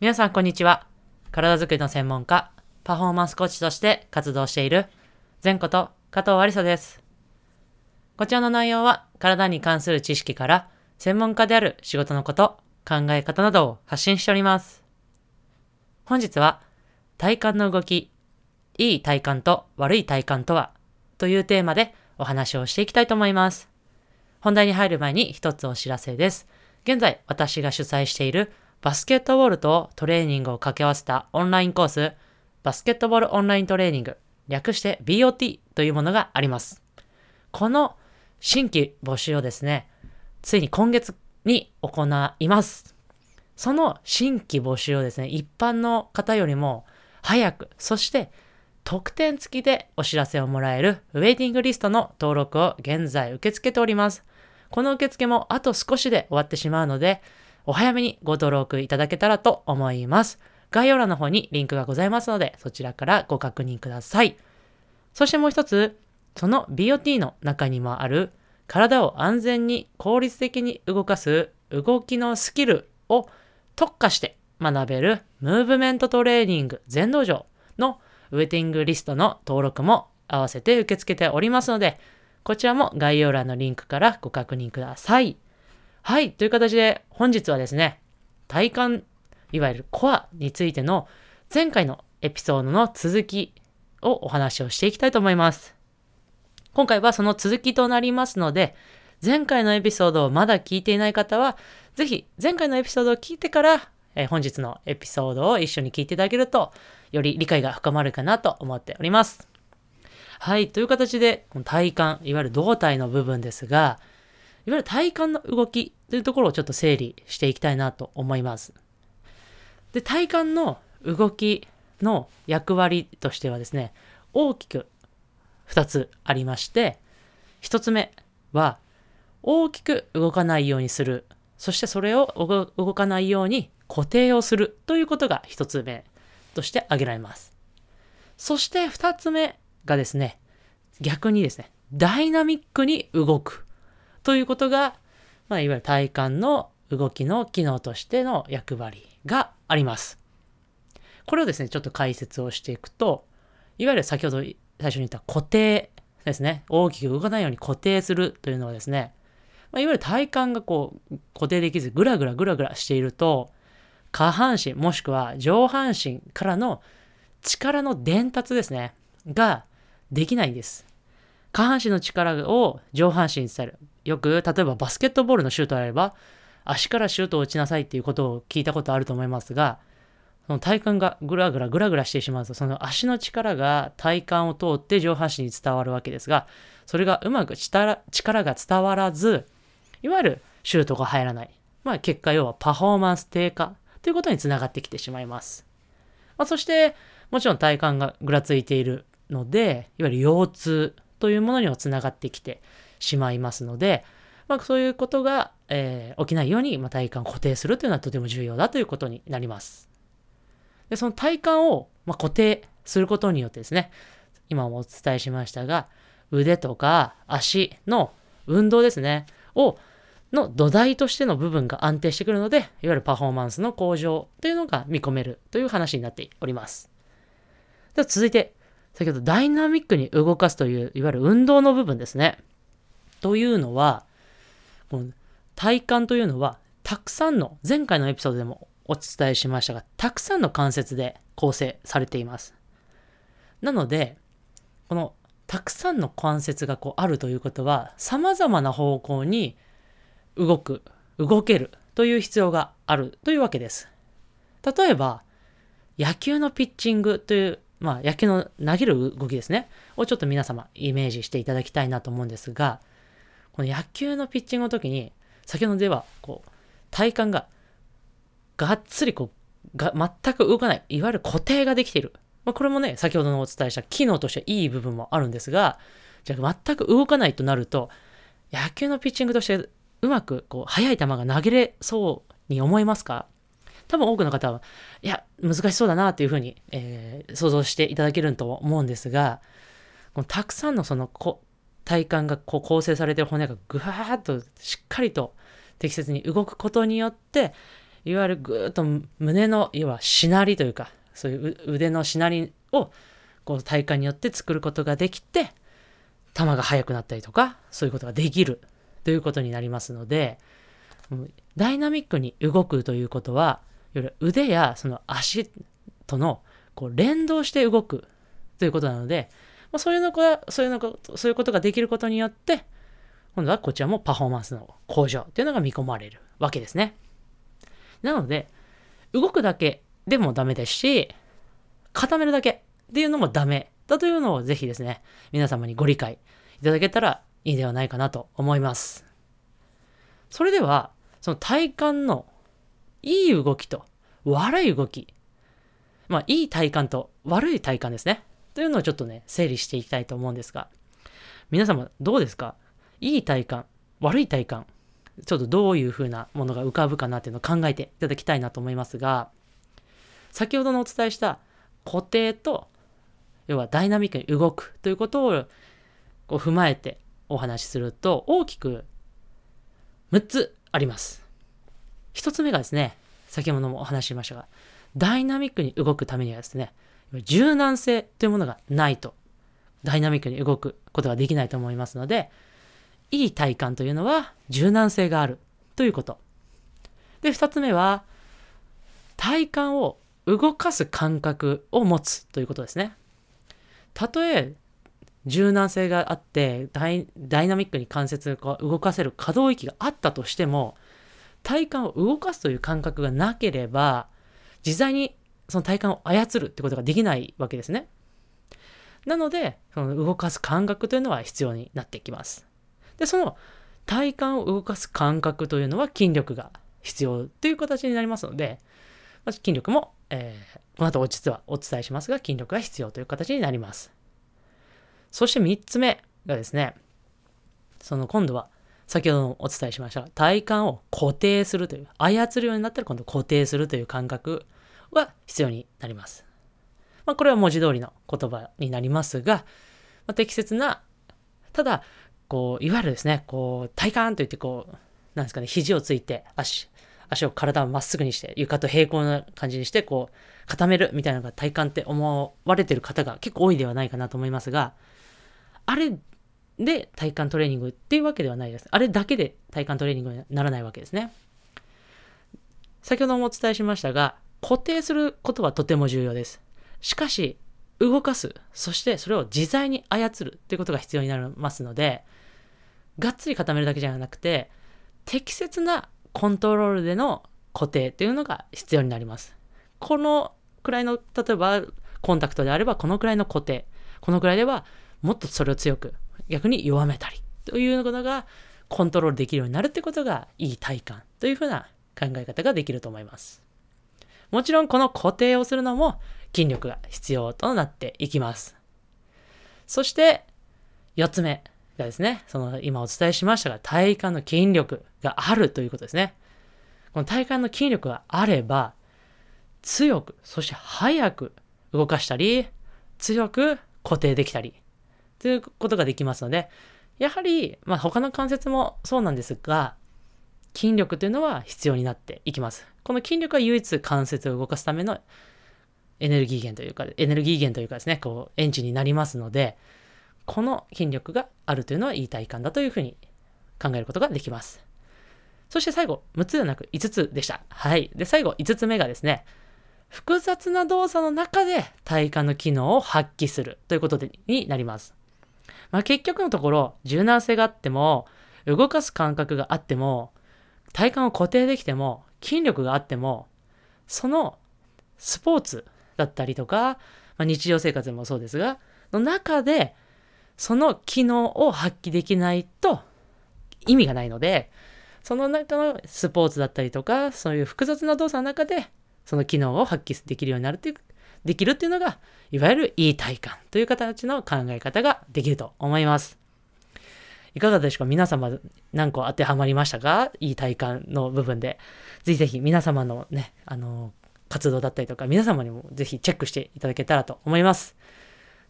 皆さんこんにちは。体づくりの専門家、パフォーマンスコーチとして活動している、前こと加藤ありさです。こちらの内容は、体に関する知識から、専門家である仕事のこと、考え方などを発信しております。本日は、体幹の動き、いい体幹と悪い体幹とは、というテーマでお話をしていきたいと思います。本題に入る前に一つお知らせです。現在、私が主催しているバスケットボールとトレーニングを掛け合わせたオンラインコース、バスケットボールオンライントレーニング、略して BOT というものがあります。この新規募集をですね、ついに今月に行います。その新規募集をですね、一般の方よりも早く、そして特典付きでお知らせをもらえるウェイティングリストの登録を現在受け付けております。この受付もあと少しで終わってしまうので、お早めにご登録いただけたらと思います。概要欄の方にリンクがございますので、そちらからご確認ください。そしてもう一つ、その BOT の中にもある体を安全に効率的に動かす動きのスキルを特化して学べるムーブメントトレーニング全道場のウェイティングリストの登録も合わせて受け付けておりますので、こちらも概要欄のリンクからご確認ください。はい。という形で本日はですね、体幹、いわゆるコアについての前回のエピソードの続きをお話をしていきたいと思います。今回はその続きとなりますので、前回のエピソードをまだ聞いていない方は、ぜひ前回のエピソードを聞いてから、えー本日のエピソードを一緒に聞いていただけると、より理解が深まるかなと思っております。はい。という形で、この体幹、いわゆる胴体の部分ですが、いわゆる体幹の動きというところをちょっと整理していきたいなと思います。で、体幹の動きの役割としてはですね、大きく2つありまして、1つ目は、大きく動かないようにする。そしてそれを動かないように固定をするということが1つ目として挙げられます。そして2つ目がですね、逆にですね、ダイナミックに動くということが、まあ、いわゆる体幹の動きの機能としての役割があります。これをですね、ちょっと解説をしていくと、いわゆる先ほど最初に言った固定ですね、大きく動かないように固定するというのはですね、まあ、いわゆる体幹がこう固定できずぐらぐらぐらぐらしていると、下半身もしくは上半身からの力の伝達ですね、ができないんです。下半身の力を上半身に伝える。よく、例えばバスケットボールのシュートであれば、足からシュートを打ちなさいっていうことを聞いたことあると思いますが、その体幹がぐらぐらぐらぐらしてしまうと、その足の力が体幹を通って上半身に伝わるわけですが、それがうまく力が伝わらず、いわゆるシュートが入らない。まあ結果要はパフォーマンス低下ということにつながってきてしまいます。まあ、そして、もちろん体幹がぐらついているので、いわゆる腰痛というものにもつながってきてしまいますので、まあ、そういうことが、えー起きないように、まあ、体幹を固定するというのはとても重要だということになります。で、その体幹を、まあ、固定することによってですね、今もお伝えしましたが、腕とか足の運動ですね、を、の土台としての部分が安定してくるので、いわゆるパフォーマンスの向上というのが見込めるという話になっております。では続いて、先ほどダイナミックに動かすという、いわゆる運動の部分ですね。というのは、この体幹というのは、たくさんの、前回のエピソードでもお伝えしましたが、たくさんの関節で構成されています。なので、このたくさんの関節がこうあるということは、様々な方向に動く、動けるという必要があるというわけです。例えば、野球のピッチングという、まあ野球の投げる動きですね、をちょっと皆様イメージしていただきたいなと思うんですが、この野球のピッチングの時に、先ほどでは、こう、体幹ががっつりこう、が全く動かない、いわゆる固定ができている。まあ、これもね、先ほどのお伝えした機能としていい部分もあるんですが、じゃあ全く動かないとなると、野球のピッチングとしてうまくこう速い球が投げれそうに思いますか？多分多くの方は、いや、難しそうだなというふうに、えー想像していただけると思うんですが、このたくさんのそのこ体幹がこう構成されてる骨がぐわーっとしっかりと適切に動くことによって、いわゆるぐーっと胸の、要はしなりというか、そういう腕のしなりをこう体幹によって作ることができて、球が速くなったりとか、そういうことができるということになりますので、ダイナミックに動くということは、より腕やその足とのこう連動して動くということなので、まあ、そういうのが、そういうのが、そういうことができることによって、今度はこちらもパフォーマンスの向上というのが見込まれるわけですね。なので、動くだけでもダメですし、固めるだけっていうのもダメだというのをぜひですね、皆様にご理解いただけたらいいではないかなと思います。それでは、その体幹のいい動きと悪い動き、まあ、いい体幹と悪い体幹ですね。というのをちょっとね、整理していきたいと思うんですが、皆様どうですか？いい体幹、悪い体幹、ちょっとどういう風なものが浮かぶかなっていうのを考えていただきたいなと思いますが、先ほどのお伝えした固定と、要はダイナミックに動くということをこう踏まえてお話しすると、大きく6つあります。1つ目がですね、先ほどもお話ししましたが、ダイナミックに動くためにはですね、柔軟性というものがないと、ダイナミックに動くことができないと思いますので、いい体感というのは柔軟性があるということ。で、2つ目は、体幹を動かす感覚を持つということですね。たとえ柔軟性があってダイナミックに関節を動かせる可動域があったとしても体幹を動かすという感覚がなければ自在にその体幹を操るってことができないわけですね。なのでその動かす感覚というのは必要になってきます。でその体幹を動かす感覚というのは筋力が必要という形になりますので、まず筋力も、えー、この後実はお伝えしますが筋力が必要という形になります。そして3つ目がですね、その今度は先ほどもお伝えしました体幹を固定するという、操るようになったら今度固定するという感覚は必要になります。まあ、これは文字通りの言葉になりますが、まあ、適切な、ただ、こう、いわゆるですね、こう、体幹といって、こう、なんですかね、肘をついて、足、足を体をまっすぐにして、床と平行な感じにして、こう、固めるみたいなのが体幹って思われてる方が結構多いではないかなと思いますが、あれで体幹トレーニングっていうわけではないです。あれだけで体幹トレーニングにならないわけですね。先ほどもお伝えしましたが、固定することはとても重要です。しかし、動かす、そしてそれを自在に操るということが必要になりますので、がっつり固めるだけじゃなくて、適切なコントロールでの固定というのが必要になります。このくらいの、例えばコンタクトであればこのくらいの固定、このくらいではもっとそれを強く逆に弱めたりということがコントロールできるようになるってことがいい体感というふうな考え方ができると思います。もちろんこの固定をするのも筋力が必要となっていきます。そして4つ目がですね、その今お伝えしましたが体幹の筋力があるということですね。この体幹の筋力があれば強く、そして速く動かしたり、強く固定できたり、ということができますので、やはり、まあ、他の関節もそうなんですが、筋力というのは必要になっていきます。この筋力は唯一関節を動かすためのエネルギー源というか、エネルギー源というかですね、こう、エンジンになりますので、この筋力があるというのはいい体感だというふうに考えることができます。そして最後、6つではなく5つでした。はい。で、最後、5つ目がですね、複雑な動作の中で体幹の機能を発揮するということでになります。まあ、結局のところ、柔軟性があっても、動かす感覚があっても、体幹を固定できても、筋力があっても、そのスポーツだったりとか、まあ、日常生活でもそうですが、の中で、その機能を発揮できないと意味がないので、その中のスポーツだったりとか、そういう複雑な動作の中で、その機能を発揮できるようになるっていうできるっていうのが、いわゆるいい体感という形の考え方ができると思います。いかがでしょうか？皆様何個当てはまりましたか？いい体感の部分で。ぜひぜひ皆様のね、あの、活動だったりとか、皆様にもぜひチェックしていただけたらと思います。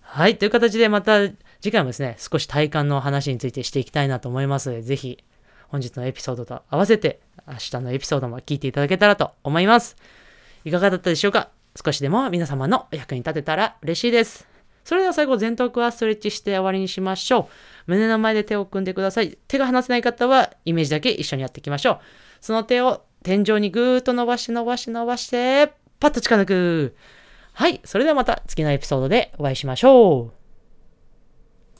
はい。という形でまた次回もですね、少し体感の話についてしていきたいなと思いますので、ぜひ本日のエピソードと合わせて明日のエピソードも聞いていただけたらと思います。いかがだったでしょうか？少しでも皆様のお役に立てたら嬉しいです。それでは最後、前頭腔はストレッチして終わりにしましょう。胸の前で手を組んでください。手が離せない方は、イメージだけ一緒にやっていきましょう。その手を天井にぐーっと伸ばし伸ばし伸ばして、パッと近抜く。はい。それではまた次のエピソードでお会いしましょう。